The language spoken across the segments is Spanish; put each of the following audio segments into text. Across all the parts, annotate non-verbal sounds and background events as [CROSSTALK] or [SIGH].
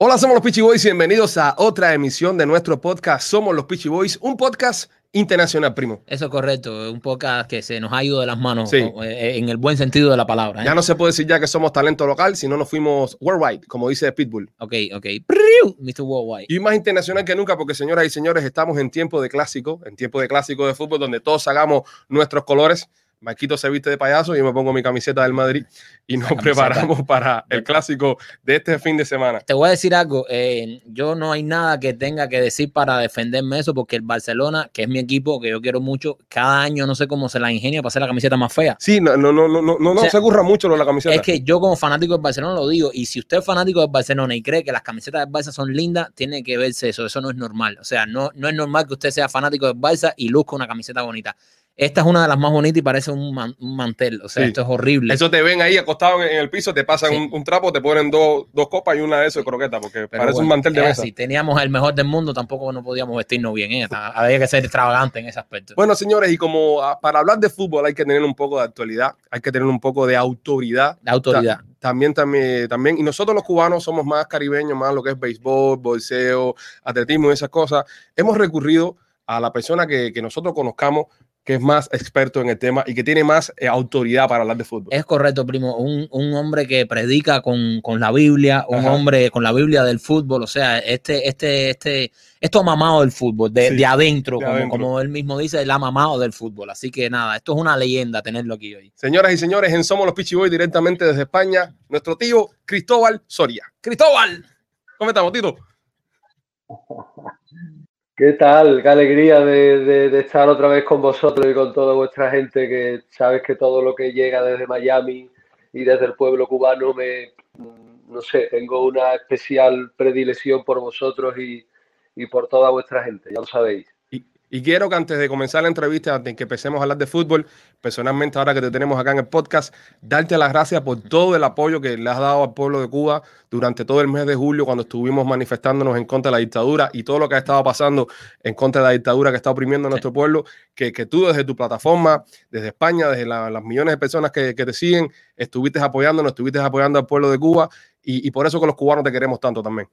Hola, somos los Peachy Boys y bienvenidos a otra emisión de nuestro podcast Somos los Peachy Boys, un podcast internacional, primo. Eso es correcto, un podcast que se nos ha ido de las manos Sí. eh, en el buen sentido de la palabra. ¿eh? Ya no se puede decir ya que somos talento local, si no nos fuimos worldwide, como dice Pitbull. Ok, ok. Mr. Worldwide. Y más internacional que nunca, porque señoras y señores, estamos en tiempo de clásico, en tiempo de clásico de fútbol, donde todos hagamos nuestros colores. Marquito se viste de payaso y yo me pongo mi camiseta del Madrid y nos preparamos para el clásico de este fin de semana. Te voy a decir algo, eh, yo no hay nada que tenga que decir para defenderme eso, porque el Barcelona, que es mi equipo, que yo quiero mucho, cada año no sé cómo se la ingenia para hacer la camiseta más fea. Sí, no, no, no, no, no, no O sea, se curra mucho lo de la camiseta. Es que yo como fanático del Barcelona lo digo, y si usted es fanático del Barcelona y cree que las camisetas del Barça son lindas, tiene que verse eso, eso no es normal. O sea, no, no es normal que usted sea fanático del Barça y luzca una camiseta bonita. Esta es una de las más bonitas y parece un, man- un mantel, o sea, Sí. esto es horrible. Eso te ven ahí acostado en, el piso, te pasan Sí. un, un trapo, te ponen dos, dos copas y una de eso de croqueta, porque Pero parece un mantel de es mesa. así, teníamos el mejor del mundo, tampoco no podíamos vestirnos bien. ¿eh? Había que ser extravagante en ese aspecto. Bueno, señores, y como ah, para hablar de fútbol hay que tener un poco de actualidad, hay que tener un poco de autoridad. la autoridad. También, también, también, y nosotros los cubanos somos más caribeños, más lo que es béisbol, bolseo, atletismo y esas cosas. Hemos recurrido a la persona que, que nosotros conozcamos, que es más experto en el tema y que tiene más eh, autoridad para hablar de fútbol. Es correcto, primo. Un, un hombre que predica con, con la Biblia, un Ajá. hombre con la Biblia del fútbol. O sea, este, este, este, esto ha mamado del fútbol, de, Sí, de adentro, de como, adentro. como él mismo dice, él ha mamado del fútbol. Así que nada, esto es una leyenda tenerlo aquí hoy. Señoras y señores, en Somos los Pichi Boys directamente desde España, nuestro tío Cristóbal Soria. Cristóbal, ¿cómo estamos, Tito? ¿Qué tal? Qué alegría de, de- estar otra vez con vosotros y con toda vuestra gente que sabes que todo lo que llega desde Miami y desde el pueblo cubano me, mm, no sé, tengo una especial predilección por vosotros y, y por toda vuestra gente, ya lo sabéis. Y, quiero que antes de comenzar la entrevista, antes de que empecemos a hablar de fútbol, personalmente ahora que te tenemos acá en el podcast, darte las gracias por todo el apoyo que le has dado al pueblo de Cuba durante todo el mes de julio cuando estuvimos manifestándonos en contra de la dictadura y todo lo que ha estado pasando en contra de la dictadura que está oprimiendo a nuestro pueblo, que, que tú desde tu plataforma, desde España, desde la- las millones de personas que, que te siguen, estuviste apoyándonos, estuviste apoyando al pueblo de Cuba y, y por eso que los cubanos te queremos tanto también.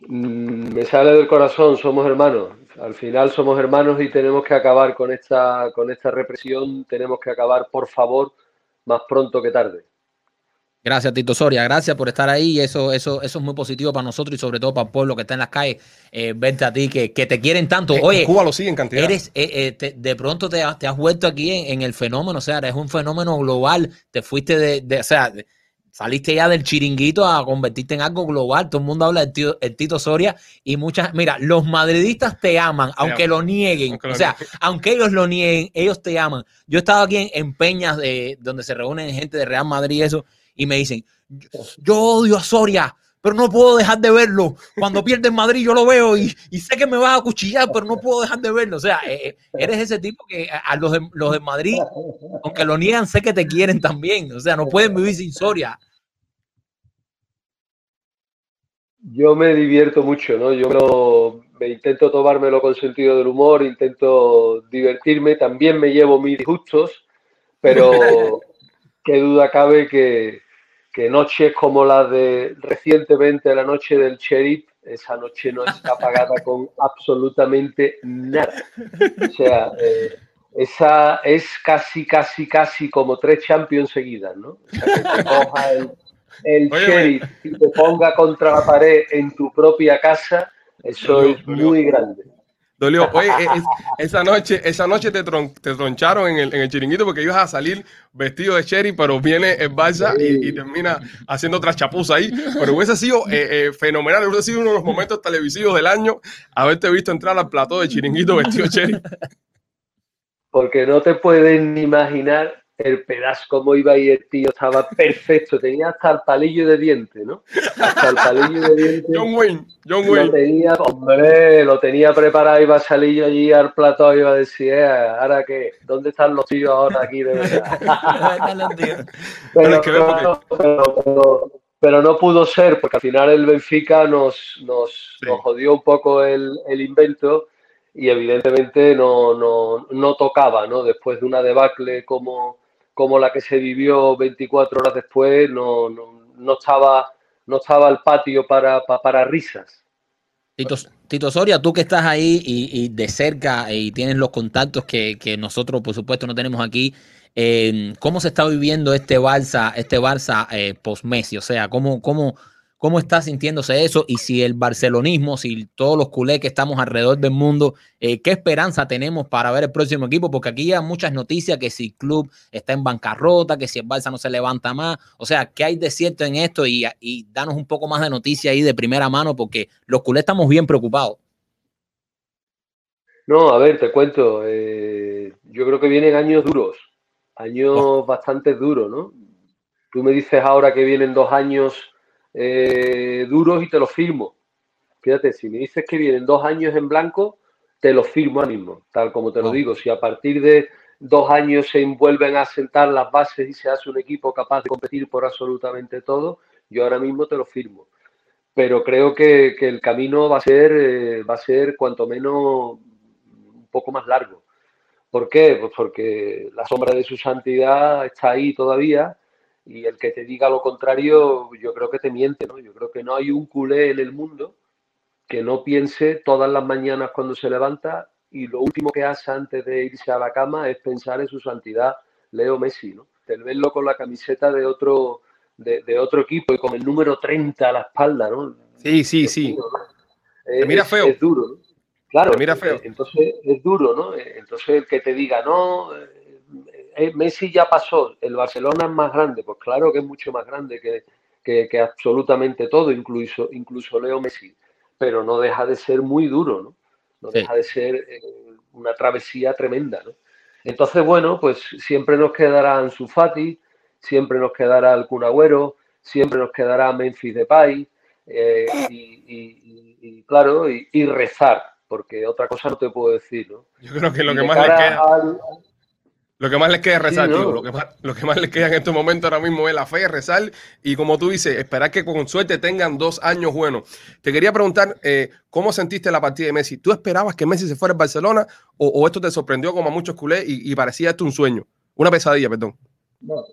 Mm, Me sale del corazón, somos hermanos. Al final somos hermanos y tenemos que acabar con esta, con esta represión, tenemos que acabar, por favor, más pronto que tarde. Gracias, Tito Soria. Gracias por estar ahí. Eso, eso, eso es muy positivo para nosotros y sobre todo para el pueblo que está en las calles. Eh, verte a ti, que, que te quieren tanto. En Oye, Cuba lo siguen cantidad. Eres, eh, eh, te- de pronto te, has- te has vuelto aquí en, en el fenómeno, o sea, eres un fenómeno global, te fuiste de, de- o sea, de- saliste ya del chiringuito a convertirte en algo global, todo el mundo habla del tío, el Tito Soria y muchas, mira, los madridistas te aman, aunque aman. lo nieguen, Aunque o sea, aunque ellos lo nieguen, ellos te aman. Yo he estado aquí en, en peñas de, donde se reúnen gente de Real Madrid y eso, y me dicen, yo, yo odio a Soria, pero no puedo dejar de verlo. Cuando pierde en Madrid yo lo veo y, y sé que me va a cuchillar, pero no puedo dejar de verlo. O sea, eh, eh, eres ese tipo que a, a los, de, los de Madrid, aunque lo niegan, sé que te quieren también. O sea, no pueden vivir sin Soria. Yo me divierto mucho, ¿no? Yo me, lo- me intento tomármelo con sentido del humor, intento divertirme, también me llevo mis disgustos, pero [LAUGHS] qué duda cabe que, que noches como la de recientemente la noche del sheriff, esa noche no está pagada con absolutamente nada. O sea, eh, esa es casi, casi, casi como tres champions seguidas, ¿no? O sea, que te coja el, el Oye, sheriff y te ponga contra la pared en tu propia casa, eso es muy grande. Dolió. [LAUGHS] Oye, es- esa noche, esa noche te, tron- te troncharon en el, en el chiringuito porque ibas a salir vestido de Cherry, pero viene el Barça y, y termina haciendo otra chapuza ahí. Pero hubiese sido eh, eh, fenomenal, hubiese sido uno de los momentos televisivos del año haberte visto entrar al plató de chiringuito vestido de Cherry. [LAUGHS] Porque no te pueden imaginar el pedazo cómo iba y el tío estaba perfecto, tenía hasta el palillo de diente, ¿no? Hasta el palillo de diente. John Wayne, John Lo Wayne. tenía, hombre, lo tenía preparado, iba a salir yo allí al plató y iba a decir, "Eh, ¿ahora qué? ¿Dónde están los tíos ahora aquí de verdad? [LAUGHS] Pero, no, pero- pero- pero no pudo ser, porque al final el Benfica nos, nos, Sí. nos jodió un poco el, el invento y evidentemente no, no, no tocaba, ¿no? Después de una debacle como, como la que se vivió 24 horas después, no, no, no estaba, no estaba el patio para, para, risas. Tito, Soria, tú que estás ahí y, de cerca y tienes los contactos que, que, nosotros, por supuesto, no tenemos aquí, eh, ¿cómo se está viviendo este Barça, este Barça eh, post-Messi? O sea, ¿cómo, cómo, ¿Cómo está sintiéndose eso? Y si el barcelonismo, si todos los culés que estamos alrededor del mundo, eh, ¿qué esperanza tenemos para ver el próximo equipo? Porque aquí hay muchas noticias que si el club está en bancarrota, que si el Barça no se levanta más. O sea, ¿qué hay de cierto en esto? Y, y danos un poco más de noticia ahí de primera mano, porque los culés estamos bien preocupados. No, a ver, te cuento. Eh, yo creo que vienen años duros, años oh. bastante duros, ¿no? Tú me dices ahora que vienen dos años eh, duros y te los firmo. Fíjate, si me dices que vienen dos años en blanco, te los firmo ahora mismo, tal como te lo digo. Si a partir de dos años se vuelven a sentar las bases y se hace un equipo capaz de competir por absolutamente todo, yo ahora mismo te lo firmo. Pero creo que, el camino va a ser, eh, va a ser cuanto menos un poco más largo. ¿Por qué? Pues porque la sombra de su santidad está ahí todavía y el que te diga lo contrario, yo creo que te miente, ¿no? Yo creo que no hay un culé en el mundo que no piense todas las mañanas cuando se levanta y lo último que hace antes de irse a la cama es pensar en su santidad Leo Messi, ¿no? El verlo con la camiseta de otro, de, otro equipo y con el número 30 a la espalda, ¿no? Sí, sí, sí. mira feo. Es duro, ¿no? Claro, mira feo. entonces es duro, ¿no? Entonces el que te diga, no, eh, Messi ya pasó, el Barcelona es más grande, pues claro que es mucho más grande que, absolutamente todo, incluso, incluso Leo Messi, pero no deja de ser muy duro, ¿no? No deja de ser eh, una travesía tremenda, ¿no? Entonces, bueno, pues siempre nos quedará Ansu Fati, siempre nos quedará el Kun Agüero, siempre nos quedará Memphis Depay, eh, y, claro, y, rezar, porque otra cosa no te puedo decir, ¿no? Yo creo que lo que más le queda... Lo que más les queda es rezar, tío. Lo que, más, lo que más les queda en estos momentos ahora mismo es la fe, rezar y como tú dices, esperar que con suerte tengan dos años buenos. Te quería preguntar, eh, ¿cómo sentiste la partida de Messi? ¿Tú esperabas que Messi se fuera a Barcelona o, esto te sorprendió como a muchos culés y, parecía esto un sueño? Una pesadilla, perdón. No.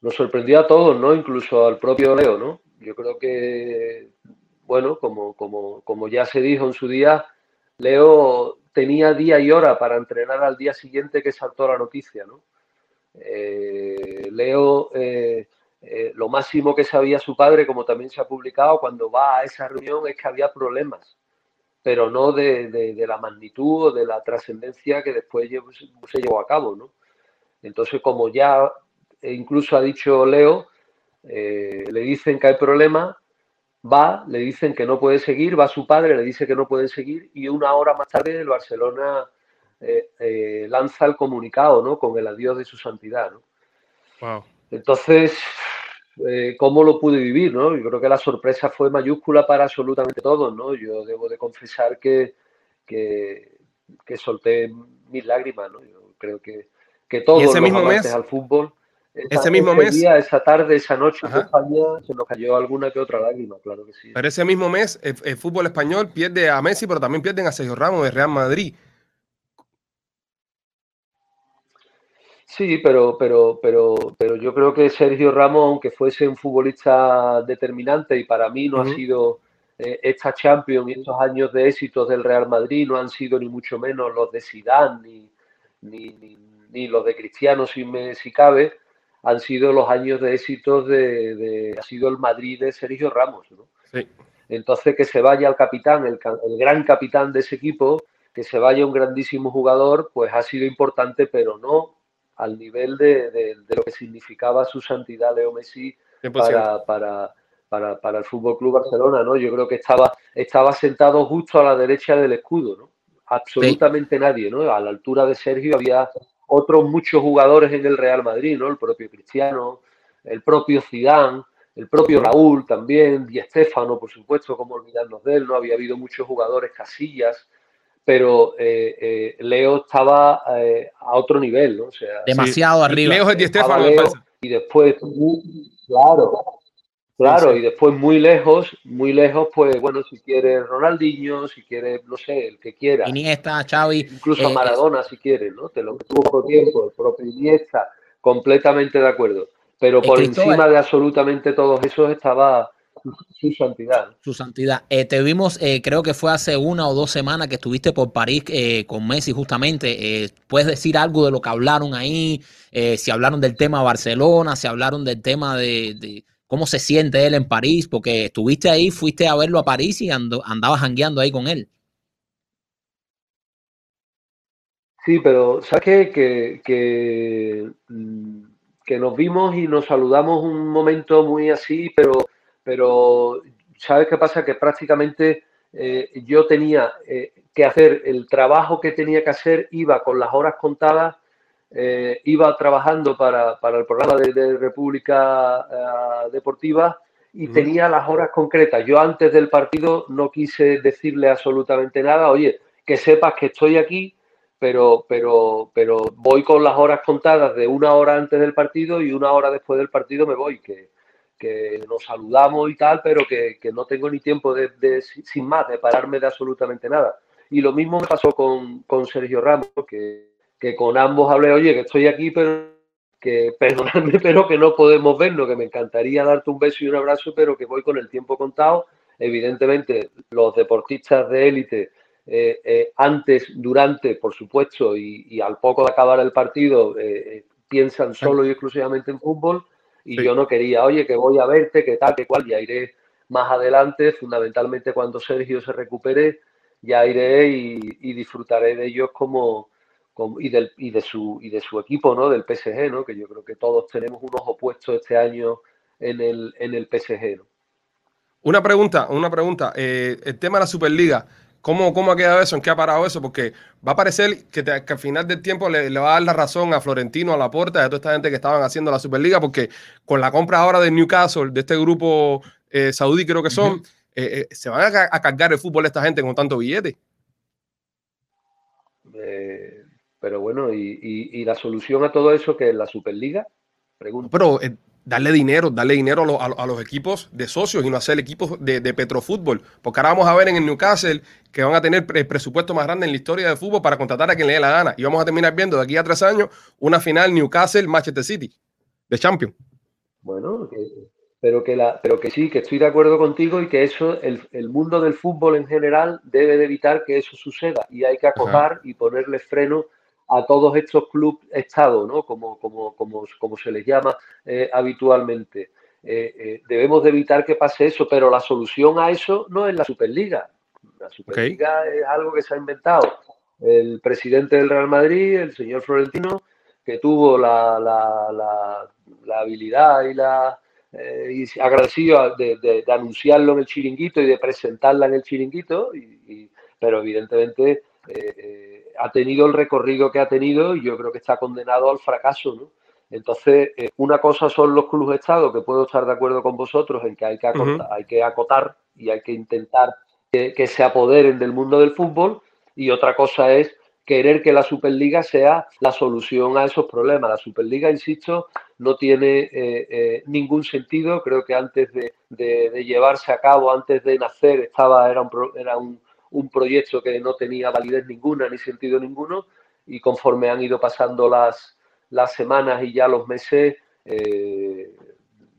Nos sorprendió a todos, ¿no? Incluso al propio Leo, ¿no? Yo creo que, bueno, como, como, como ya se dijo en su día, Leo tenía día y hora para entrenar al día siguiente que saltó la noticia, ¿no? Eh, Leo, eh, eh, lo máximo que sabía su padre, como también se ha publicado, cuando va a esa reunión es que había problemas, pero no de, la magnitud o de la trascendencia que después se llevó a cabo, ¿no? Entonces, como ya incluso ha dicho Leo, le dicen que hay problemas, va, le dicen que no puede seguir, va su padre, le dice que no puede seguir y una hora más tarde el Barcelona eh, eh, lanza el comunicado, ¿no? Con el adiós de su santidad, ¿no? Entonces, eh, ¿cómo lo pude vivir, no? Yo creo que la sorpresa fue mayúscula para absolutamente todos, ¿no? Yo debo de confesar que, que, solté mis lágrimas, ¿no? Yo creo que, que todos los mismo amantes al fútbol ese mismo mes. esa tarde, esa noche en España se nos cayó alguna que otra lágrima, claro que sí. Pero ese mismo mes el, fútbol español pierde a Messi, pero también pierden a Sergio Ramos de Real Madrid. Sí, pero, pero, pero, pero yo creo que Sergio Ramos, aunque fuese un futbolista determinante y para mí no ha sido eh, esta Champions y estos años de éxitos del Real Madrid, no han sido ni mucho menos los de Zidane ni, ni, los de Cristiano si, me, si cabe han sido los años de éxitos de, ha sido el Madrid de Sergio Ramos, ¿no? Entonces que se vaya el capitán, el, gran capitán de ese equipo, que se vaya un grandísimo jugador, pues ha sido importante, pero no al nivel de, lo que significaba su santidad Leo Messi para, para, para, para, el Fútbol Club Barcelona, ¿no? Yo creo que estaba, estaba sentado justo a la derecha del escudo, ¿no? Absolutamente nadie, ¿no? A la altura de Sergio había otros muchos jugadores en el Real Madrid, ¿no? El propio Cristiano, el propio Zidane, el propio Raúl también, Di Stéfano, por supuesto, como olvidarnos de él, no había habido muchos jugadores casillas, pero eh, eh, Leo estaba eh, a otro nivel, ¿no? O sea, demasiado arriba. Leo es Di Stéfano, y después, claro, Claro, y después muy lejos, muy lejos, pues bueno, si quiere Ronaldinho, si quiere, no sé, el que quiera. Iniesta, Xavi. Incluso eh, Maradona, si quiere, ¿no? Te lo tuvo por tiempo, el propio Iniesta, completamente de acuerdo. pero por encima de absolutamente todos esos estaba su santidad. Su santidad. Eh, te vimos, eh, creo que fue hace una o dos semanas que estuviste por París eh, con Messi justamente. ¿Puedes decir algo de lo que hablaron ahí? si hablaron del tema Barcelona, si hablaron del tema de, cómo se siente él en París, porque estuviste ahí, fuiste a verlo a París y andabas jangueando ahí con él. Sí, pero ¿sabes qué? Que, que, mm, que nos vimos y nos saludamos un momento muy así, pero pero ¿sabes qué pasa? Que prácticamente eh, yo tenía eh, que hacer el trabajo que tenía que hacer, iba con las horas contadas, eh, iba trabajando para, el programa de, República Deportiva y tenía las horas concretas. Yo antes del partido no quise decirle absolutamente nada, oye, que sepas que estoy aquí, pero, pero, pero voy con las horas contadas de una hora antes del partido y una hora después del partido me voy, que, que nos saludamos y tal, pero que, no tengo ni tiempo de, sin más, de pararme de absolutamente nada. Y lo mismo me pasó con, Sergio Ramos, que, que, con ambos hablé, oye, que estoy aquí, pero que [LAUGHS] perdonadme, pero que no podemos vernos, que me encantaría darte un beso y un abrazo, pero que voy con el tiempo contado. Evidentemente, los deportistas de élite, eh, eh, antes, durante, por supuesto, y, al poco de acabar el partido, eh, piensan solo y exclusivamente en fútbol y yo no quería, oye, que voy a verte, que tal, que cual, ya iré más adelante, fundamentalmente cuando Sergio se recupere, ya iré y, disfrutaré de ellos como, y, del, y, de su, y de su equipo, ¿no? Del PSG, ¿no? Que yo creo que todos tenemos unos opuestos este año en el, en el PSG, Una pregunta, una pregunta. Eh, el tema de la Superliga. ¿Cómo, ¿Cómo ha quedado eso? ¿En qué ha parado eso? Porque va a parecer que, al final del tiempo le, va a dar la razón a Florentino, a la puerta, a toda esta gente que estaban haciendo la Superliga, porque con la compra ahora de Newcastle, de este grupo eh, saudí creo que son, eh, eh, se van a, cargar el fútbol esta gente con tanto billete. Pero bueno, y, la solución a todo eso que es la Superliga? Pregunto. Pero darle dinero, darle dinero a, los equipos de socios y no hacer equipos de, de, Petrofútbol. Porque ahora vamos a ver en el Newcastle que van a tener el presupuesto más grande en la historia del fútbol para contratar a quien le dé la gana. Y vamos a terminar viendo de aquí a tres años una final Newcastle-Manchester City de Champions. Bueno, pero, que la, pero que sí, que estoy de acuerdo contigo y que eso, el, el mundo del fútbol en general debe de evitar que eso suceda y hay que acotar y ponerle freno a todos estos clubes Estado, ¿no? como, como, como, como se les llama eh, habitualmente. Eh, eh, debemos de evitar que pase eso, pero la solución a eso no es la Superliga. La Superliga es algo que se ha inventado el presidente del Real Madrid, el señor Florentino, que tuvo la, la, la, habilidad y la y agradecido de, de, anunciarlo en el chiringuito y de presentarla en el chiringuito, y, pero evidentemente ha tenido el recorrido que ha tenido y yo creo que está condenado al fracaso, ¿no? Entonces, eh, una cosa son los clubes de Estado, que puedo estar de acuerdo con vosotros en que hay que acotar, hay que acotar y hay que intentar que, se apoderen del mundo del fútbol, y otra cosa es querer que la Superliga sea la solución a esos problemas. La Superliga, insisto, no tiene eh, eh, ningún sentido. Creo que antes de, llevarse a cabo, antes de nacer, estaba era un, era un un proyecto que no tenía validez ninguna ni sentido ninguno y conforme han ido pasando las, las semanas y ya los meses, eh,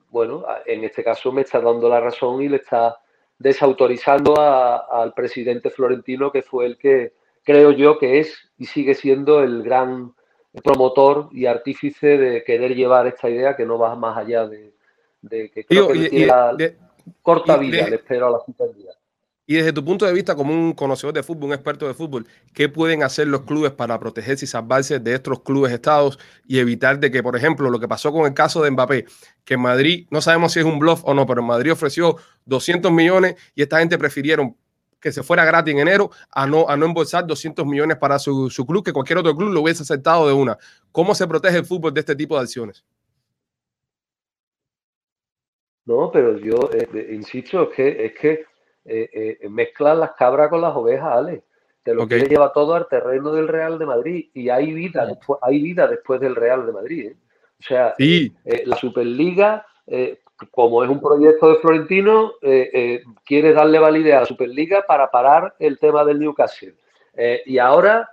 bueno, en este caso me está dando la razón y le está desautorizando al presidente Florentino, que fue el que creo yo que es y sigue siendo el gran promotor y artífice de querer llevar esta idea que no va más allá de, que creo que corta vida, le espero a la Superliga. Y desde tu punto de vista, como un conocedor de fútbol, un experto de fútbol, ¿qué pueden hacer los clubes para protegerse y salvarse de estos clubes estados y evitar de que, por ejemplo, lo que pasó con el caso de Mbappé, que en Madrid, no sabemos si es un bluff o no, pero en Madrid ofreció 200 millones y esta gente prefirieron que se fuera gratis en enero a no, a no embolsar 200 millones para su, club, que cualquier otro club lo hubiese aceptado de una. ¿Cómo se protege el fútbol de este tipo de acciones? No, pero yo eh, insisto, que, es que eh, eh, mezclan las cabras con las ovejas, Ale. Te lo que lleva todo al terreno del Real de Madrid y hay vida, después, hay vida después del Real de Madrid. ¿eh? O sea, la Superliga, como es un proyecto de Florentino, quiere darle validez a la Superliga para parar el tema del Newcastle. y ahora,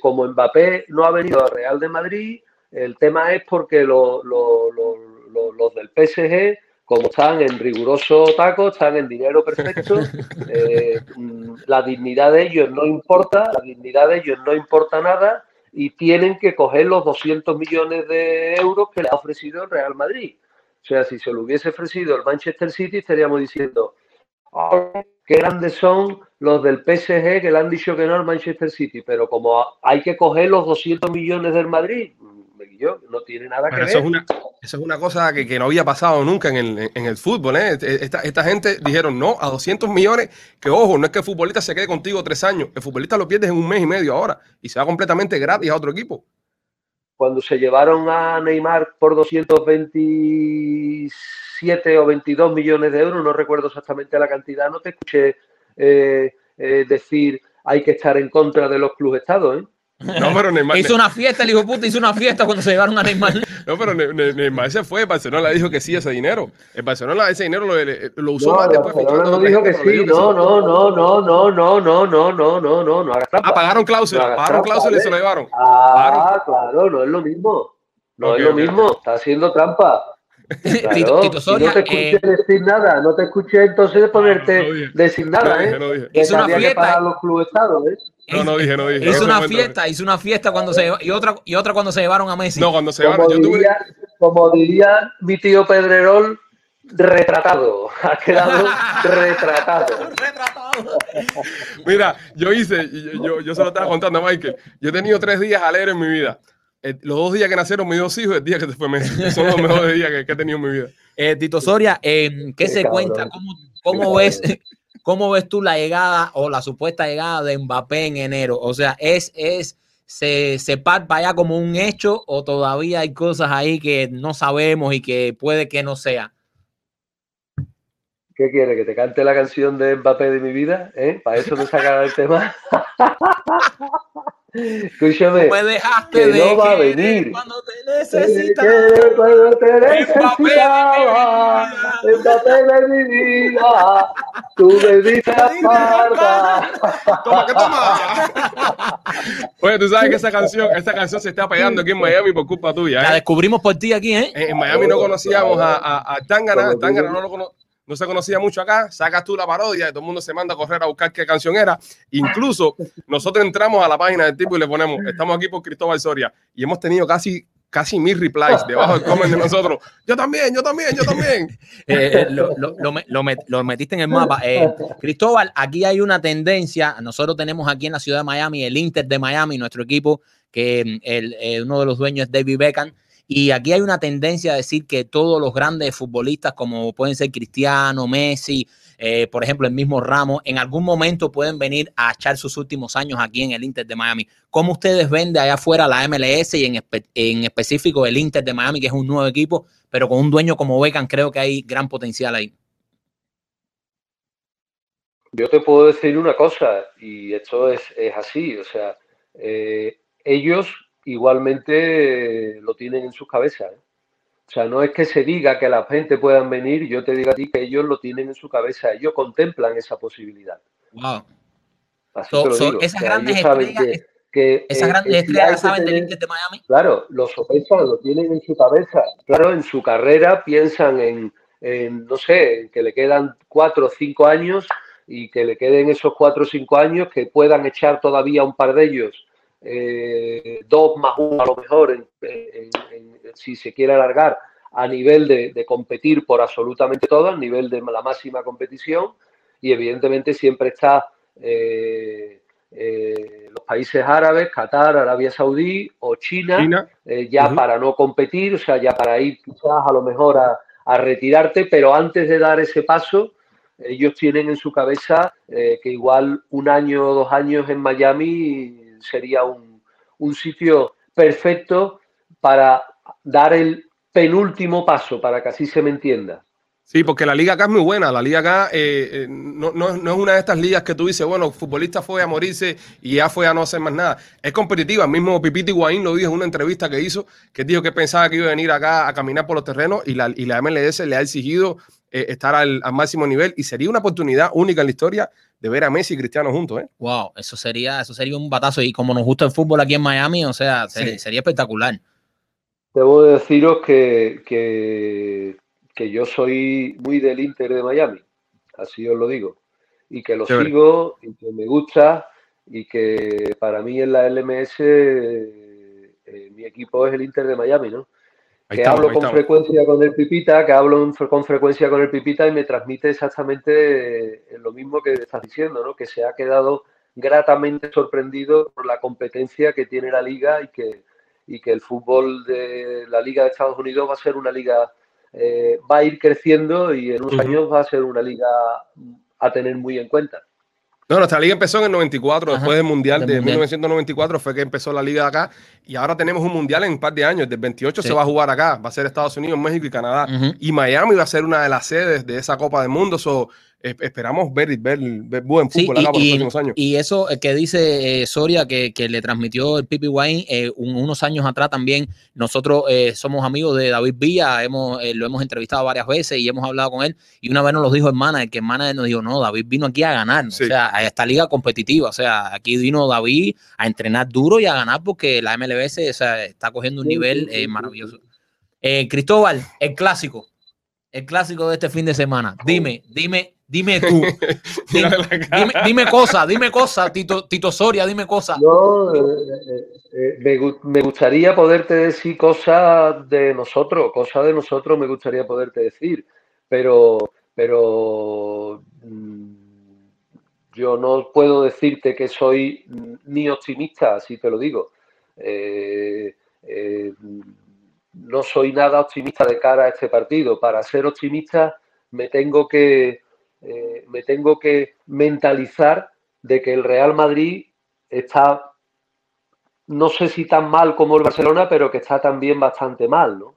como Mbappé no ha venido al Real de Madrid, El tema es porque lo- lo- lo- lo- los del PSG, como están en riguroso taco, están en dinero perfecto, [LAUGHS] eh, la dignidad de ellos no importa, la dignidad de ellos no importa nada y tienen que coger los 200 millones de euros que le ha ofrecido el Real Madrid. O sea, si se lo hubiese ofrecido el Manchester City, estaríamos diciendo, "Ah, qué grandes son los del PSG que le han dicho que no al Manchester City, pero como hay que coger los 200 millones del Madrid, yo, no tiene nada que Pero ver. eso es una, eso es una cosa que, que no había pasado nunca en el, en el fútbol. ¿eh? Esta, esta gente dijeron no a 200 millones, que ojo, no es que el futbolista se quede contigo tres años, el futbolista lo pierdes en un mes y medio ahora y se va completamente gratis a otro equipo. Cuando se llevaron a Neymar por 227 o 22 millones de euros, no recuerdo exactamente la cantidad, no te escuché eh, eh, decir hay que estar en contra de los clubes estados, ¿eh? No, pero Neymar, Hizo una fiesta, el hijo puta hizo una fiesta cuando se llevaron a Neymar. no, pero Ne- Ne- Neymar se fue, Barcelona le dijo que sí ese dinero. El Barcelona ese dinero lo, lo usó No, más el después. Barcelona no a dijo que sí, no, no, no, no, no, no, no, no, no, no, no, no. Ah, pagaron cláusula, pagaron cláusula y se ¿eh? lo llevaron. Ah, claro, no es lo mismo. No es lo mismo, está haciendo trampa. Tito, [LAUGHS] Claro, Tito Soria no te escuché eh, decir nada, no te escuché entonces ponerte no dije. decir No nada, dije, ¿eh? no dije. Hizo una fiesta. los clubes estados, ¿eh? No, no dije, no dije. hizo una momento- fiesta, hizo una fiesta cuando se y otra y otra cuando se llevaron a Messi. No, cuando se Como llevaron, yo tuve, diría, como diría mi tío Pedrerol, retratado. Ha quedado [LAUGHS] retratado. Mira, yo hice, yo, yo, yo se lo estaba contando a Michael. Yo he tenido tres días alegres en mi vida. Eh, los dos días que nacieron mis dos hijos, el día que se fue Messi. Son los mejores días que, que he tenido en mi vida. [LAUGHS] Eh, Tito Soria, eh, ¿qué Qué se cabrón. cuenta? ¿Cómo, cómo ves, [LAUGHS] ¿Cómo ves tú la llegada o la supuesta llegada de Mbappé en enero? O sea, ¿es, es se, se palpa ya como un hecho o todavía hay cosas ahí que no sabemos y que puede que no sea? ¿Qué quiere? ¿Que te cante la canción de Mbappé de mi vida? ¿Eh? ¿Para eso me sacan el tema? [LAUGHS] Escúchame. Me dejaste que de no va a venir. cuando te necesitaba. cuando te necesitaba, vida. Mbappé de mi vida, tú me diste la espalda. Toma, que toma. Oye, tú sabes que esa canción, esa canción se está pegando aquí en Miami por culpa tuya. La ¿eh? descubrimos por ti aquí, ¿eh? En, Miami no conocíamos a, a, a Tangana. Tangana no, lo cono- no se conocía mucho acá. Sacas tú la parodia y todo el mundo se manda a correr a buscar qué canción era. Incluso nosotros entramos a la página del tipo y le ponemos, estamos aquí por Cristóbal Soria y hemos tenido casi casi mil replies debajo del comment de nosotros. Yo también, yo también, yo también. [LAUGHS] Eh, lo, lo- lo lo met- lo metiste en el mapa. Eh, Cristóbal, aquí hay una tendencia. Nosotros tenemos aquí en la ciudad de Miami el Inter de Miami, nuestro equipo, que mm, el, eh, uno de los dueños es David Beckham. Y aquí hay una tendencia a decir que todos los grandes futbolistas, como pueden ser Cristiano, Messi, eh, por ejemplo, el mismo Ramos, en algún momento pueden venir a echar sus últimos años aquí en el Inter de Miami. ¿Cómo ustedes ven de allá afuera la MLS y en, en específico el Inter de Miami, que es un nuevo equipo, pero con un dueño como Beckham, creo que hay gran potencial ahí. Yo te puedo decir una cosa, y esto es, es así, o sea, eh, ellos igualmente eh, lo tienen en sus cabezas. ¿eh? O sea, no es que se diga que la gente puedan venir, yo te digo a ti que ellos lo tienen en su cabeza, ellos contemplan esa posibilidad. Wow. Así So- te lo so, digo. esas O sea, grandes estrellas- que, que, Esas eh, grandes que estrellas saben del de Miami. Claro, los sopesan, lo tienen en su cabeza. Claro, en su carrera piensan en, en, no sé, en que le quedan cuatro o cinco años y que le queden esos cuatro o cinco años, que puedan echar todavía un par de ellos, eh, dos más uno a lo mejor, en- en- en- si se quiere alargar, a nivel de, de competir por absolutamente todo, a nivel de la máxima competición. Y evidentemente siempre está eh, eh, los países árabes, Qatar, Arabia Saudí o China, China, ya para no competir, o sea, ya para ir quizás a lo mejor a, a retirarte, pero antes de dar ese paso, ellos tienen en su cabeza que igual un año o dos años en Miami sería un, un sitio perfecto para dar el penúltimo paso, para que así se me entienda. Sí, porque la liga acá es muy buena. La liga acá eh, eh, no, no- no es una de estas ligas que tú dices, bueno, el futbolista fue a morirse y ya fue a no hacer más nada. Es competitiva. El mismo Pipito Higuaín lo dijo en una entrevista que hizo, que dijo que pensaba que iba a venir acá a caminar por los terrenos y la, y la MLS le ha exigido eh, estar al, al máximo nivel y sería una oportunidad única en la historia de ver a Messi y Cristiano juntos. ¿eh? Wow, eso sería, eso sería un batazo. Y como nos gusta el fútbol aquí en Miami, o sea, sería, Sí. sería espectacular. debo deciros que, que, que, yo soy muy del Inter de Miami, así os lo digo, y que lo sigo y que me gusta y que para mí en la LMS eh, mi equipo es el Inter de Miami, ¿no? Que hablo con frecuencia con el Pipita, que hablo con frecuencia con el Pipita y me transmite exactamente eh, lo mismo que estás diciendo, ¿no? Que se ha quedado gratamente sorprendido por la competencia que tiene la liga y que, y que el fútbol de la liga de Estados Unidos va a ser una liga, eh, va a ir creciendo y en unos años va a ser una liga a tener muy en cuenta. No, nuestra liga empezó en el 94, después del Mundial de 1994 fue que empezó la liga de acá y ahora tenemos un Mundial en un par de años, del 28 se va a jugar acá, va a ser Estados Unidos, México y Canadá y Miami va a ser una de las sedes de esa Copa del Mundo, so, esperamos ver, ver, ver buen fútbol acá por los próximos años. Y eso que dice eh, Soria, que, que, le transmitió el Pipi Wine eh, unos años atrás también. Nosotros eh, somos amigos de David Villa, hemos, lo hemos entrevistado varias veces y hemos hablado con él. Y una vez nos lo dijo hermana, que hermana nos dijo: No, David vino aquí a ganar, o sea, a esta liga competitiva. O sea, aquí vino David a entrenar duro y a ganar porque la MLBS está cogiendo un nivel maravilloso. Cristóbal, el clásico. El clásico de este fin de semana. Dime, dime, Dime tú. [LAUGHS] Dime, dime, cosas, dime cosas, Tito, Tito Soria, dime cosas. No, eh, eh, eh, me, gustaría poderte decir cosas de nosotros, cosas de nosotros me gustaría poderte decir, pero, pero mm, yo no puedo decirte que soy ni optimista, así te lo digo. no soy nada optimista de cara a este partido. Para ser optimista me tengo que eh, me tengo que mentalizar de que el Real Madrid está, no sé si tan mal como el Barcelona, pero que está también bastante mal, ¿no?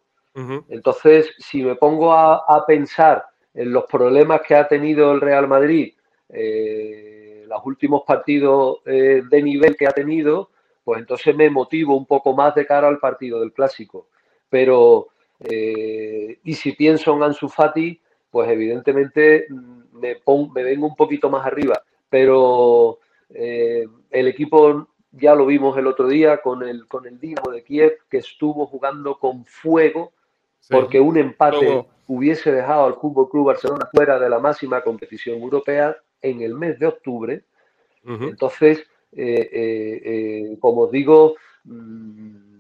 Entonces, si me pongo a, pensar en los problemas que ha tenido el Real Madrid, eh, los últimos partidos eh, de nivel que ha tenido, pues entonces me motivo un poco más de cara al partido del clásico. Pero, y si pienso en Ansu Fati, pues evidentemente me, me vengo un poquito más arriba. Pero eh, el equipo ya lo vimos el otro día con el, con el Dinamo de Kiev, que estuvo jugando con fuego, porque un empate hubiese dejado al Fútbol Club Barcelona fuera de la máxima competición europea en el mes de octubre. Entonces, eh, eh, como os digo, mm,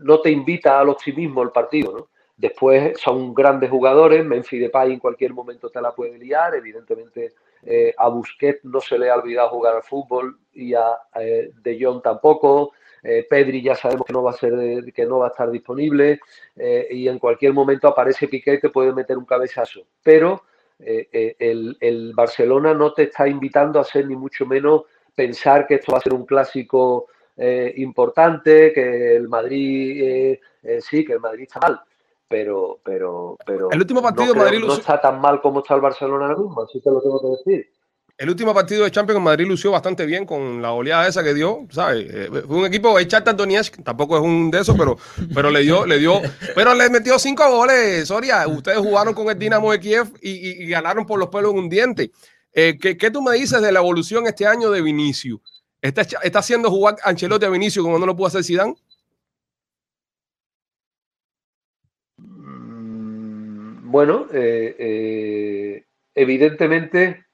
no te invita al optimismo el partido, ¿no? Después son grandes jugadores, Memphis Depay en cualquier momento te la puede liar, evidentemente eh, a Busquets no se le ha olvidado jugar al fútbol y a eh, De Jong tampoco, eh, Pedri ya sabemos que no va a ser que no va a estar disponible y en cualquier momento aparece Piqué que puede meter un cabezazo, pero el, el, Barcelona no te está invitando a ser ni mucho menos pensar que esto va a ser un clásico importante, que el Madrid sí, que el Madrid está mal pero, pero, pero el último partido no, Madrid no está tan mal como está el Barcelona ahora mismo, así te lo tengo que decir. El último partido de Champions en Madrid lució bastante bien con la oleada esa que dio, ¿sabes? Eh, fue un equipo, el Shakhtar Donetsk tampoco es un de esos, pero, [LAUGHS] pero le dio, le dio, pero le metió cinco goles, Soria. Ustedes jugaron con el Dinamo de Kiev y, ganaron por los pelos en un diente. Eh, ¿qué, ¿qué, tú me dices de la evolución este año de Vinicius? ¿Está, está haciendo jugar Ancelotti a Vinicius como no lo pudo hacer Zidane? Bueno, eh, eh, evidentemente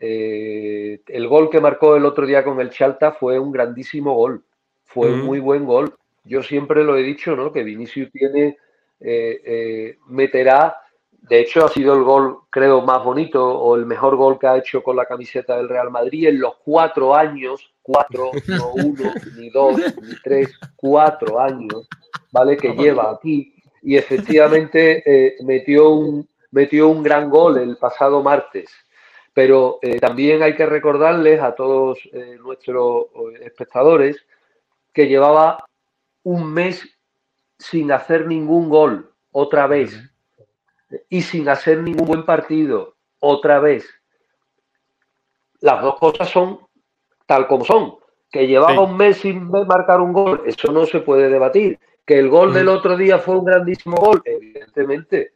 eh, el gol que marcó el otro día con el Chalta fue un grandísimo gol, fue un muy buen gol. Yo siempre lo he dicho, ¿no? Que Vinicius tiene, meterá, de hecho ha sido el gol creo más bonito o el mejor gol que ha hecho con la camiseta del Real Madrid en los cuatro años, cuatro, no uno, ni dos, ni tres, cuatro años, ¿vale? Que [LAUGHS] lleva aquí y efectivamente eh, metió, un, metió un gran gol el pasado martes. Pero eh, también hay que recordarles a todos eh, nuestros espectadores que llevaba un mes sin hacer ningún gol, otra vez, y sin hacer ningún buen partido, otra vez. Las dos cosas son tal como son. Que llevaba un mes sin marcar un gol, eso no se puede debatir que el gol del otro día fue un grandísimo gol, evidentemente.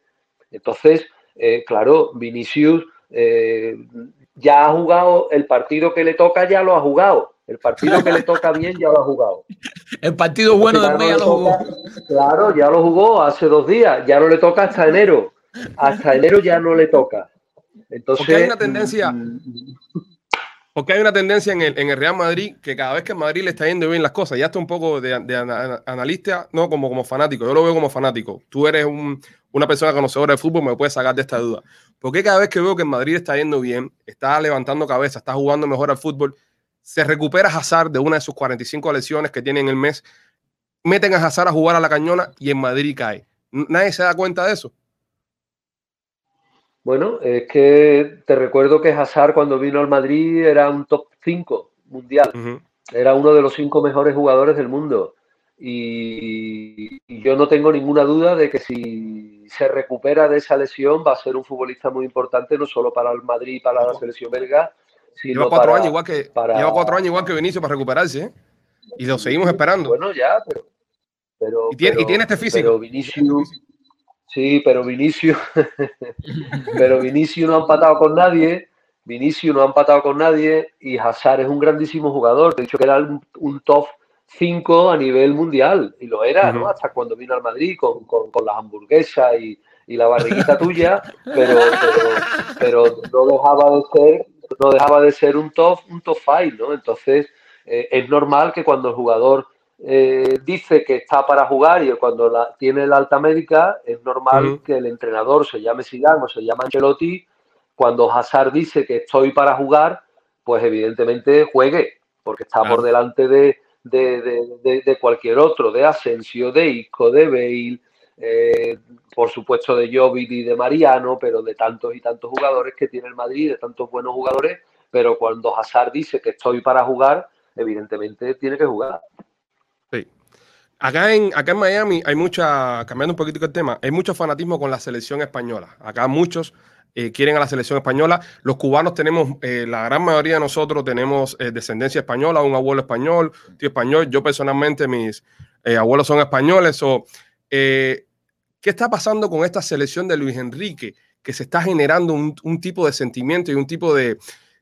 Entonces, eh, claro, Vinicius eh, ya ha jugado el partido que le toca, ya lo ha jugado. El partido que le toca bien ya lo ha jugado. [LAUGHS] El partido bueno de Mella lo jugó. Claro, ya lo jugó hace dos días. Ya no le toca hasta enero. Hasta enero ya no le toca. Entonces. Porque hay una tendencia. Porque hay una tendencia en el, en el, Real Madrid que cada vez que Madrid le está yendo bien las cosas, ya está un poco de, analista, no como, como fanático, yo lo veo como fanático. Tú eres una persona conocedora de fútbol, me puedes sacar de esta duda. Porque cada vez que veo que en Madrid está yendo bien, está levantando cabeza, está jugando mejor al fútbol, se recupera Hazard de una de sus 45 lesiones que tiene en el mes, meten a Hazard a jugar a la cañona y en Madrid cae. Nadie se da cuenta de eso. Bueno, es que te recuerdo que Hazard cuando vino al Madrid era un top 5 mundial. Era uno de los cinco mejores jugadores del mundo. Y, yo no tengo ninguna duda de que si se recupera de esa lesión va a ser un futbolista muy importante, no solo para el Madrid y para la selección belga, sino lleva cuatro años igual que lleva cuatro años igual que Vinicio para recuperarse, ¿eh? Y lo seguimos esperando. Bueno, ya, pero, ¿Y, tiene, este físico. Pero Vinicius, Sí, pero Vinicius, [LAUGHS] pero Vinicius no ha empatado con nadie. Vinicius no ha empatado con nadie y Hazard es un grandísimo jugador. De hecho, que era un, top 5 a nivel mundial y lo era, ¿no? Hasta cuando vino al Madrid con, con, las hamburguesas y, y, la barriguita [LAUGHS] tuya, pero, pero, no dejaba de ser, no dejaba de ser un top, un top 5, ¿no? Entonces, eh, es normal que cuando el jugador eh, dice que está para jugar y cuando la, tiene la alta médica es normal que el entrenador se llame Zidane o se llame Ancelotti. Cuando Hazard dice que estoy para jugar, pues evidentemente juegue, porque está por delante de, de, cualquier otro, de Asensio, de Isco, de Bale, eh, por supuesto de Jovic y de Mariano, pero de tantos y tantos jugadores que tiene el Madrid, de tantos buenos jugadores, pero cuando Hazard dice que estoy para jugar, evidentemente tiene que jugar. Acá en, acá en Miami hay mucha, cambiando un poquito el tema, hay mucho fanatismo con la selección española. Acá muchos eh, quieren a la selección española. Los cubanos tenemos, eh, la gran mayoría de nosotros tenemos eh, descendencia española, un abuelo español, tío español. Yo personalmente, mis abuelos son españoles. O, ¿Qué está pasando con esta selección de Luis Enrique? Que se está generando un, un tipo de sentimiento y un tipo de,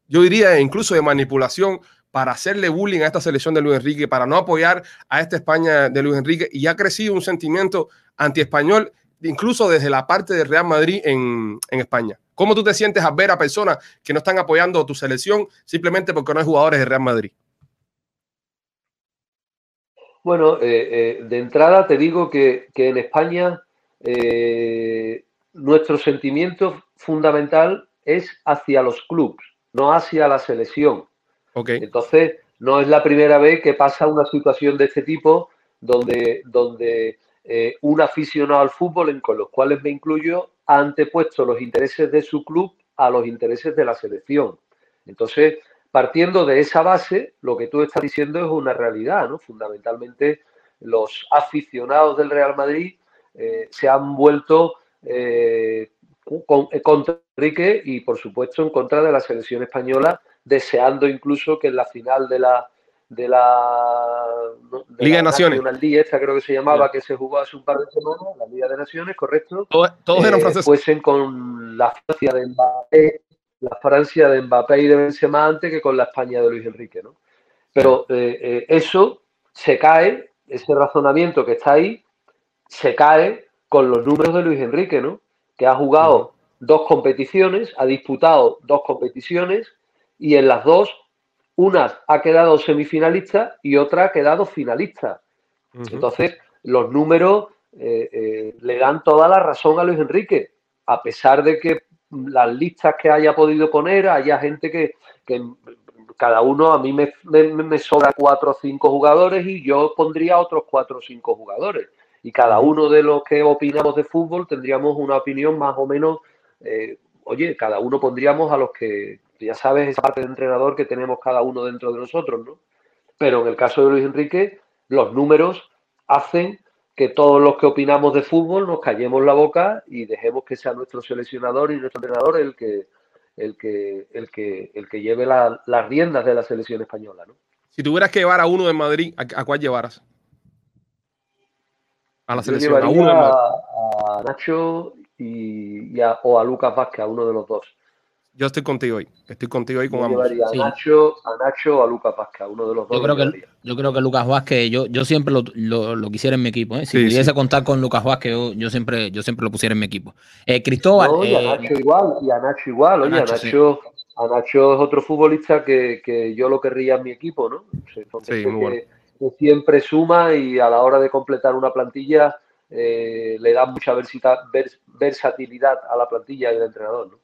yo diría incluso de manipulación para hacerle bullying a esta selección de Luis Enrique, para no apoyar a esta España de Luis Enrique, y ha crecido un sentimiento anti-español, incluso desde la parte del Real Madrid en, España. ¿Cómo tú te sientes a ver a personas que no están apoyando tu selección simplemente porque no hay jugadores de Real Madrid? Bueno, eh, eh, de entrada te digo que, en España eh, nuestro sentimiento fundamental es hacia los clubes, no hacia la selección. Entonces, no es la primera vez que pasa una situación de este tipo donde, donde eh, un aficionado al fútbol, con los cuales me incluyo, ha antepuesto los intereses de su club a los intereses de la selección. Entonces, partiendo de esa base, lo que tú estás diciendo es una realidad, ¿no? Fundamentalmente, los aficionados del Real Madrid eh, se han vuelto eh, contra Enrique y, por supuesto, en contra de la selección española deseando incluso que en la final de la de la Liga de Naciones, una esta creo que se llamaba, que se jugó hace un par de semanas, la Liga de Naciones, correcto. Todos, eran eh, franceses. Fuesen con la Francia de Mbappé, la Francia de Mbappé y de Benzema antes que con la España de Luis Enrique, ¿no? Pero eh, eh, eso se cae, ese razonamiento que está ahí, se cae con los números de Luis Enrique, ¿no? Que ha jugado dos competiciones, ha disputado dos competiciones y en las dos, una ha quedado semifinalista y otra ha quedado finalista. Entonces, los números eh, eh, le dan toda la razón a Luis Enrique, a pesar de que las listas que haya podido poner, haya gente que, cada uno, a mí me, me, sobra cuatro o cinco jugadores y yo pondría otros cuatro o cinco jugadores. Y cada uno de los que opinamos de fútbol tendríamos una opinión más o menos, eh, oye, cada uno pondríamos a los que ya sabes esa parte de entrenador que tenemos cada uno dentro de nosotros, ¿no? Pero en el caso de Luis Enrique, los números hacen que todos los que opinamos de fútbol nos callemos la boca y dejemos que sea nuestro seleccionador y nuestro entrenador el que el que el que el que lleve las riendas de la selección española, ¿no? Si tuvieras que llevar a uno de Madrid, ¿a, cuál llevaras? A la selección, a uno A, Nacho y, o a Lucas Vázquez, a uno de los dos. Yo estoy contigo ahí. Estoy contigo ahí con Yo ambos. a Nacho, a Nacho o a Lucas Vázquez, uno de los dos. Yo creo, que, yo creo que Lucas Vázquez, yo, yo siempre lo, lo- lo quisiera en mi equipo. ¿eh? Si Sí, pudiese sí. contar con Lucas Vázquez, yo, yo siempre, yo siempre lo pusiera en mi equipo. Eh, Cristóbal, No, y a eh, Nacho igual, y a Nacho igual. Oye, a Nacho, Nacho, sí. a Nacho es otro futbolista que, que yo lo querría en mi equipo, ¿no? Sí, gente muy bueno. que, que siempre suma y a la hora de completar una plantilla eh, le da mucha versita- vers- versatilidad a la plantilla y al entrenador, ¿no?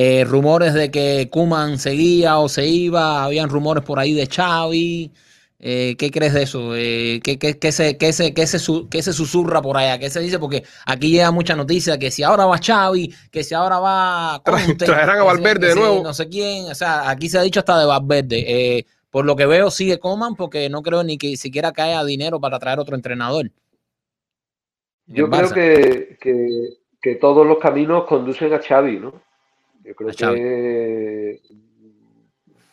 Eh, rumores de que Kuman seguía o se iba, habían rumores por ahí de Xavi. Eh, ¿Qué crees de eso? Eh, ¿qué, qué- qué se, qué, se, qué, se su- qué se susurra por allá? ¿Qué se dice? Porque aquí llega mucha noticia que si ahora va Xavi, que si ahora va [LAUGHS] Conte, traerán a Valverde que de si nuevo. No sé quién. O sea, aquí se ha dicho hasta de Valverde. Eh, por lo que veo, sigue Coman porque no creo ni que siquiera que haya dinero para traer otro entrenador. En Yo creo que- que todos los caminos conducen a Xavi, ¿no? Yo creo que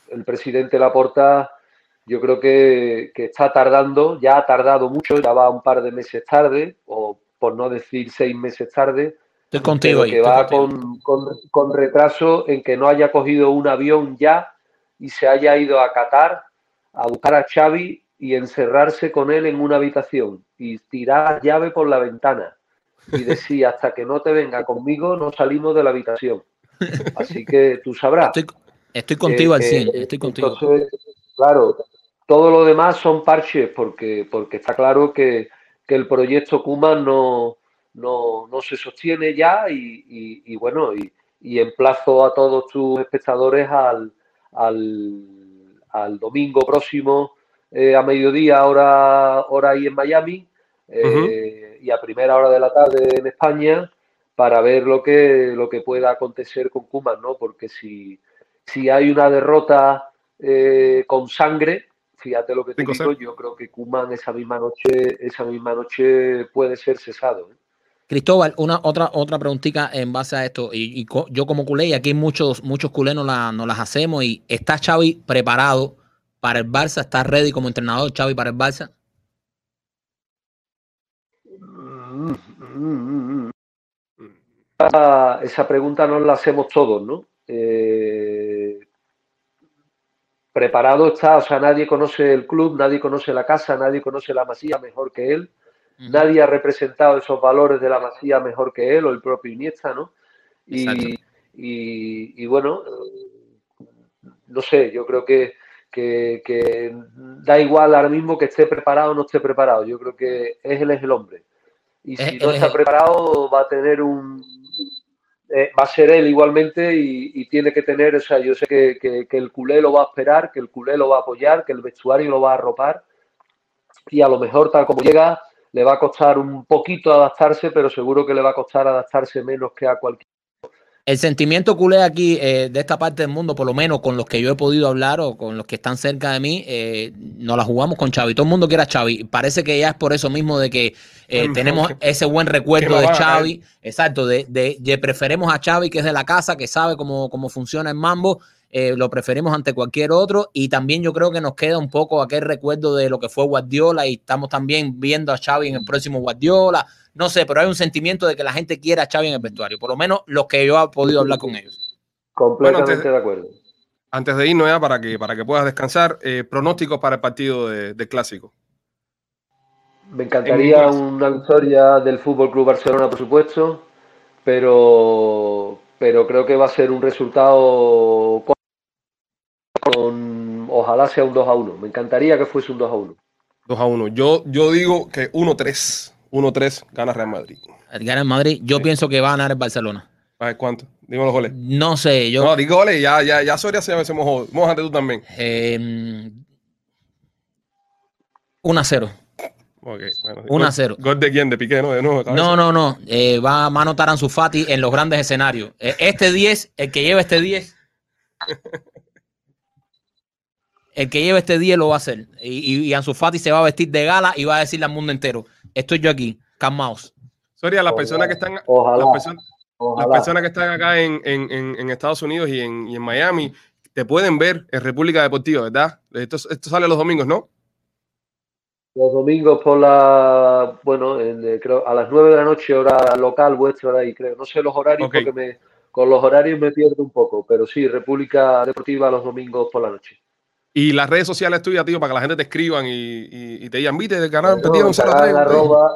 el presidente Laporta, yo creo que, que está tardando, ya ha tardado mucho, ya va un par de meses tarde, o por no decir seis meses tarde, Estoy contigo pero ahí. que estoy va contigo. con, con- con retraso en que no haya cogido un avión ya y se haya ido a Qatar a buscar a Xavi y encerrarse con él en una habitación y tirar la llave por la ventana y decir hasta que no te venga conmigo no salimos de la habitación. Así que tú sabrás. Estoy, estoy contigo al Eh, 100. eh, Estoy contigo. Entonces, claro, todo lo demás son parches porque, porque está claro que, que el proyecto Kuman no, no, no se sostiene ya y, y- y bueno, y, y emplazo a todos tus espectadores al, al, al domingo próximo eh, a mediodía, hora, hora ahí en Miami, eh, y a primera hora de la tarde en España, para ver lo que, lo que pueda acontecer con Kuman, ¿no? Porque si, si hay una derrota eh, con sangre, fíjate lo que te digo, yo creo que Kuman esa misma noche, esa misma noche puede ser cesado. ¿eh? Cristóbal, una otra otra preguntita en base a esto. Y, y co- yo como culé, y aquí muchos, muchos culés nos, la- nos las hacemos. Y ¿está Xavi preparado para el Barça? ¿Está ready como entrenador Xavi para el Barça? Mm, mm, mm, mm. Esa, esa pregunta nos la hacemos todos, ¿no? Eh, preparado está, o sea, nadie conoce el club, nadie conoce la casa, nadie conoce la masía mejor que él. Nadie ha representado esos valores de la Masía mejor que él o el propio Iniesta, ¿no? Y, y- y bueno, eh, no sé, yo creo que, que- que da igual ahora mismo que esté preparado o no esté preparado. Yo creo que es él es el hombre. Y Es- si no es está preparado, va a tener un. Eh, va a ser él igualmente y, tiene que tener, o sea, yo sé que, que- que el culé lo va a esperar, que el culé lo va a apoyar, que el vestuario lo va a arropar y a lo mejor tal como llega le va a costar un poquito adaptarse, pero seguro que le va a costar adaptarse menos que a cualquier. El sentimiento culé aquí eh, de esta parte del mundo, por lo menos con los que yo he podido hablar o con los que están cerca de mí, eh, nos la jugamos con Xavi. Todo el mundo quiere a Xavi. Parece que ya es por eso mismo de que eh, tenemos que- ese buen recuerdo de. Xavi. Exacto, de, de, de preferimos a Xavi, que es de la casa, que sabe cómo, cómo funciona el mambo. eh, lo preferimos ante cualquier otro y también yo creo que nos queda un poco aquel recuerdo de lo que fue Guardiola y estamos también viendo a Xavi en el próximo Guardiola, no sé, pero hay un sentimiento de que la gente quiere a Xavi en el vestuario, por lo menos los que yo he podido hablar con ellos. Completamente antes- de acuerdo. Antes de irnos ya, para que, para que puedas descansar, eh, pronósticos para el partido de, de clásico. Me encantaría inglés. una victoria del Fútbol Club Barcelona, por supuesto, pero, pero creo que va a ser un resultado con, con- ojalá sea un 2 a 1. Me encantaría que fuese un 2 a 1. 2 a 1. Yo, yo digo que 1-3. 1-3 gana Real Madrid. Gana el Madrid, yo Sí. pienso que va a ganar el Barcelona. A ver cuánto. Dime los goles. No sé, yo No, di goles. Ya, ya, ya Soria se, se mojó. Mójate tú también. eh, 1 a 0. Ok, bueno. 1 a Gol- 0. ¿Gol de quién? ¿De Piqué, no? De nuevo. No, no, no. eh, va, va a anotar Ansu Fati en los grandes escenarios. Eh, este 10, el que lleva este 10, el que lleva este 10 lo va a hacer. Y, y, y Ansu Fati se va a vestir de gala y va a decirle al mundo entero: Estoy yo aquí, calmaos. Soria, las Ojalá. personas que están, Ojalá, las personas, las que están acá en, en- en- en Estados Unidos y en, y en Miami te pueden ver en República Deportiva, ¿verdad? Esto, esto sale los domingos, ¿no? Los domingos por la, bueno, en, creo a las 9 de la noche hora local vuestra hora ahí, creo. No sé los horarios porque me con los horarios me pierdo un poco, pero sí, República Deportiva los domingos por la noche. Y las redes sociales tuyas, tío, para que la gente te escriban y, y- y te digan, viste, del canal, Instagram, güey". arroba,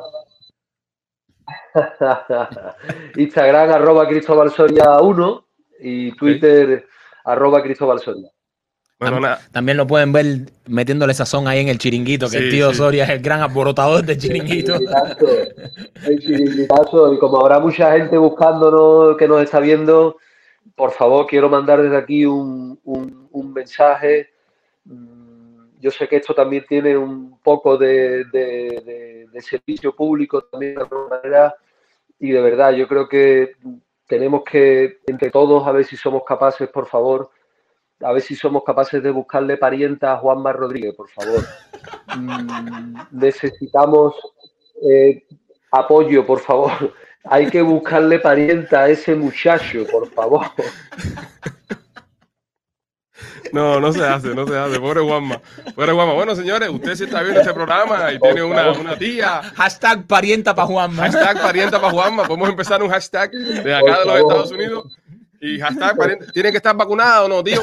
[LAUGHS] Instagram arroba Cristóbal Soria 1 y Twitter arroba Cristóbal Soria. Bueno, nada. También lo pueden ver metiéndole sazón ahí en el chiringuito, que el tío sí. Soria es el gran alborotador del chiringuito. El chiringuitazo, y como habrá mucha gente buscándonos que nos está viendo, por favor, quiero mandar desde aquí un, un- un mensaje. Mm, Yo sé que esto también tiene un poco de, servicio público también de alguna manera, y de verdad, yo creo que tenemos que, entre todos, a ver si somos capaces, por favor, a ver si somos capaces de buscarle parienta a Juanma Rodríguez, por favor. Mm, necesitamos eh, apoyo, por favor. Hay que buscarle parienta a ese muchacho, por favor. No, no se hace, no se hace. Pobre Juanma. Pobre Juanma. Bueno, señores, usted sí está viendo este programa y tiene una, una tía. Hashtag parienta para Juanma. Hashtag parienta para Juanma. Podemos empezar un hashtag de acá de los. Estados Unidos. Y hashtag parienta. ¿Tiene que estar vacunado o no, tío?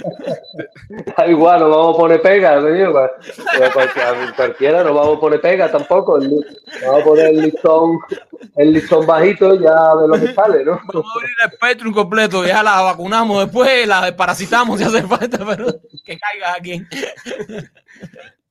[LAUGHS] Da igual, nos vamos a poner pega, ¿no? Pero cualquiera, cualquiera nos vamos a poner pega tampoco. Vamos a poner el listón, el listón bajito ya de lo que sale, ¿no? [LAUGHS] Vamos a abrir el Spectrum completo, ya la vacunamos después, la desparasitamos si hace falta, pero que caiga aquí.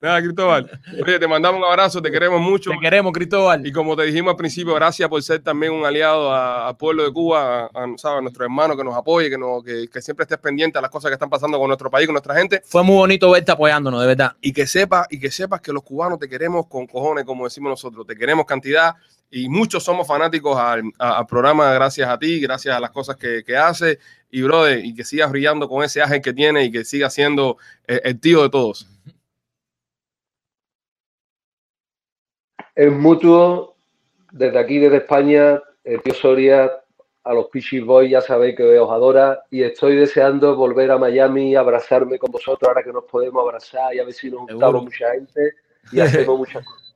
Nada, Cristóbal. Oye, te mandamos un abrazo, te queremos mucho. Te queremos, Cristóbal. Y como te dijimos al principio, gracias por ser también un aliado al pueblo de Cuba, a, a, ¿sabes? a nuestro hermano que nos apoye, que, nos, que, que siempre estés pendiente a las cosas que están pasando con nuestro país, con nuestra gente. Fue muy bonito verte apoyándonos, de verdad. Y que sepas, y que sepas que los cubanos te queremos con cojones, como decimos nosotros. Te queremos cantidad y muchos somos fanáticos al, al programa gracias a ti, gracias a las cosas que, que haces. Y, brother, y que sigas brillando con ese ángel que tiene y que sigas siendo eh, el tío de todos. Es mutuo, desde aquí, desde España, el tío Soria, a los Pichis Boys, ya sabéis que os adora y estoy deseando volver a Miami, abrazarme con vosotros ahora que nos podemos abrazar y a ver si nos juntamos mucha gente y hacemos [LAUGHS] muchas cosas.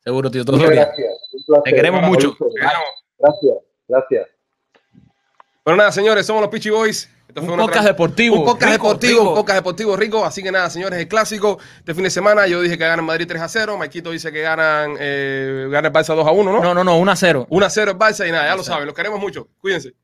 Seguro, tío. Muchas Soria. gracias. un placer. Te queremos mucho. Gracias, gracias. Bueno, nada, señores, somos los Pichi Boys. Esto Un fue una podcast deportivo. Un podcast rico, deportivo, rico. un podcast deportivo rico. Así que nada, señores, el clásico de fin de semana. Yo dije que ganan Madrid 3 a 0. Maikito dice que ganan, eh, gana el Barça 2 a 1, ¿no? No, no, no, 1 a 0. 1 a 0 el Barça y nada, ya lo saben. Los queremos mucho. Cuídense.